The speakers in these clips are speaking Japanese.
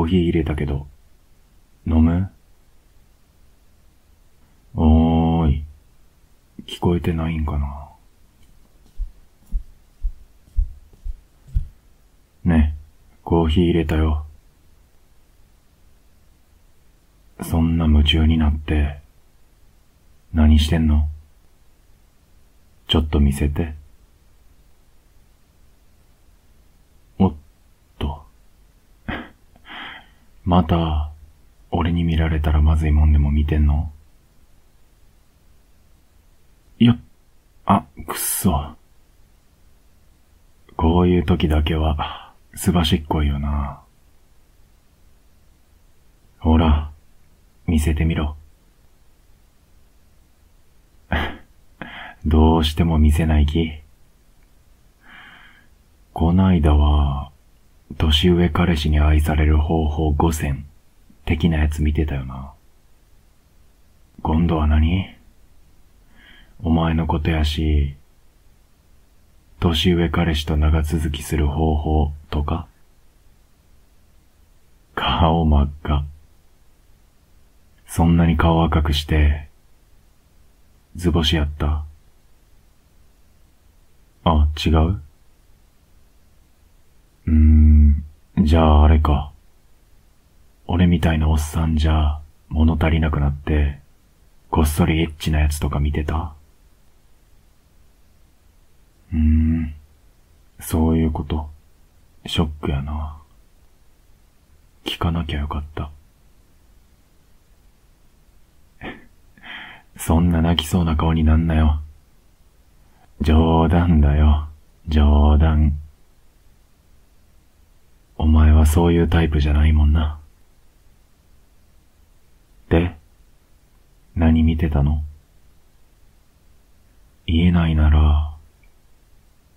コーヒー入れたけど、飲む？おーい。聞こえてないんかなね、コーヒー入れたよ。そんな夢中になって、何してんの？ちょっと見せて。おっと。また、俺に見られたらまずいもんでも見てんの？よっ、あ、くっそ。こういう時だけは、すばしっこいよな。ほら、見せてみろ。どうしても見せない気こないだは、年上彼氏に愛される方法5選。的なやつ見てたよな。今度は何？お前のことやし、年上彼氏と長続きする方法とか？顔真っ赤。そんなに顔赤くして、図星やった？あ、違う？ゃああれか。俺みたいなおっさんじゃ物足りなくなって、こっそりエッチなやつとか見てたうーん、そういうこと。ショックやな。聞かなきゃよかった。そんな泣きそうな顔になんなよ。冗談だよ。冗談。はそういうタイプじゃないもんな。で、何見てたの？言えないなら、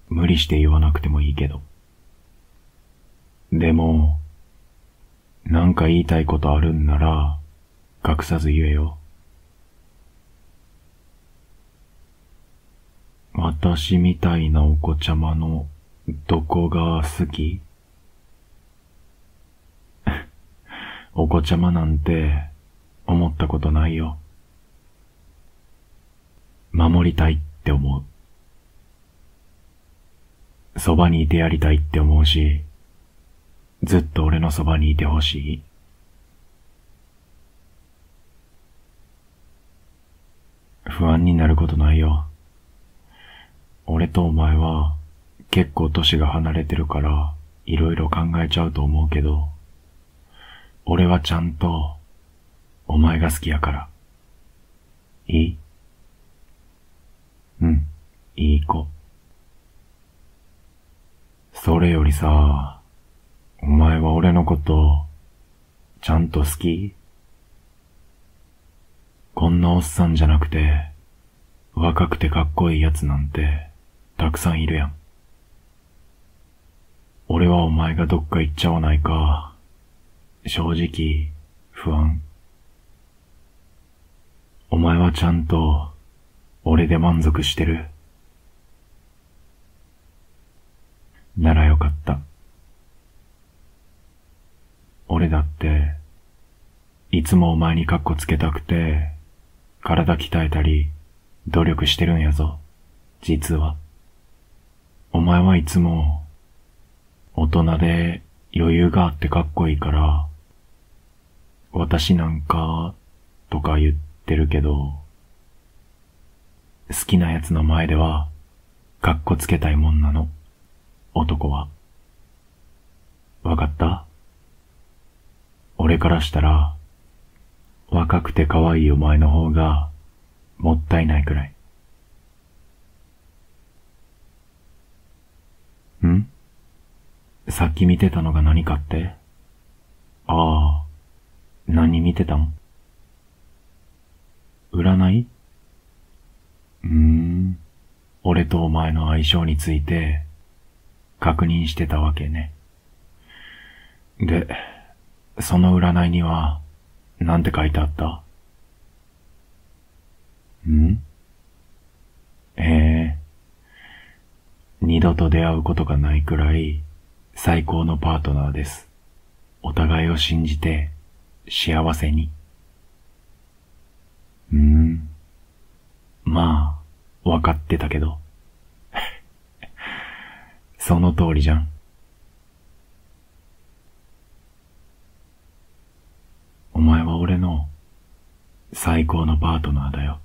無理して言わなくてもいいけど。でも、なんか言いたいことあるんなら、隠さず言えよ。私みたいなお子ちゃまのどこが好き？お子ちゃまなんて思ったことないよ。守りたいって思う。そばにいてやりたいって思うし、ずっと俺のそばにいてほしい。不安になることないよ。俺とお前は結構歳が離れてるからいろいろ考えちゃうと思うけど、俺はちゃんとお前が好きやから。いい？うん、いい子。それよりさ、お前は俺のこと、ちゃんと好き？こんなおっさんじゃなくて、若くてかっこいいやつなんて、たくさんいるやん。俺はお前がどっか行っちゃわないか、正直、不安。お前はちゃんと、俺で満足してる。ならよかった。俺だって、いつもお前にカッコつけたくて、体鍛えたり、努力してるんやぞ。実は。お前はいつも、大人で余裕があってかっこいいから、私なんか、とか言ってるけど、好きな奴の前では、かっこつけたいもんなの。男は。わかった？俺からしたら、若くて可愛いお前の方が、もったいないくらい。ん？さっき見てたのが何かって？ああ、何見てたん。占い？うーん、俺とお前の相性について、確認してたわけね。で、その占いには、なんて書いてあった？ん？ええ二度と出会うことがないくらい、最高のパートナーです。お互いを信じて幸せに。うーん。まあ、わかってたけど。その通りじゃん。お前は俺の最高のパートナーだよ。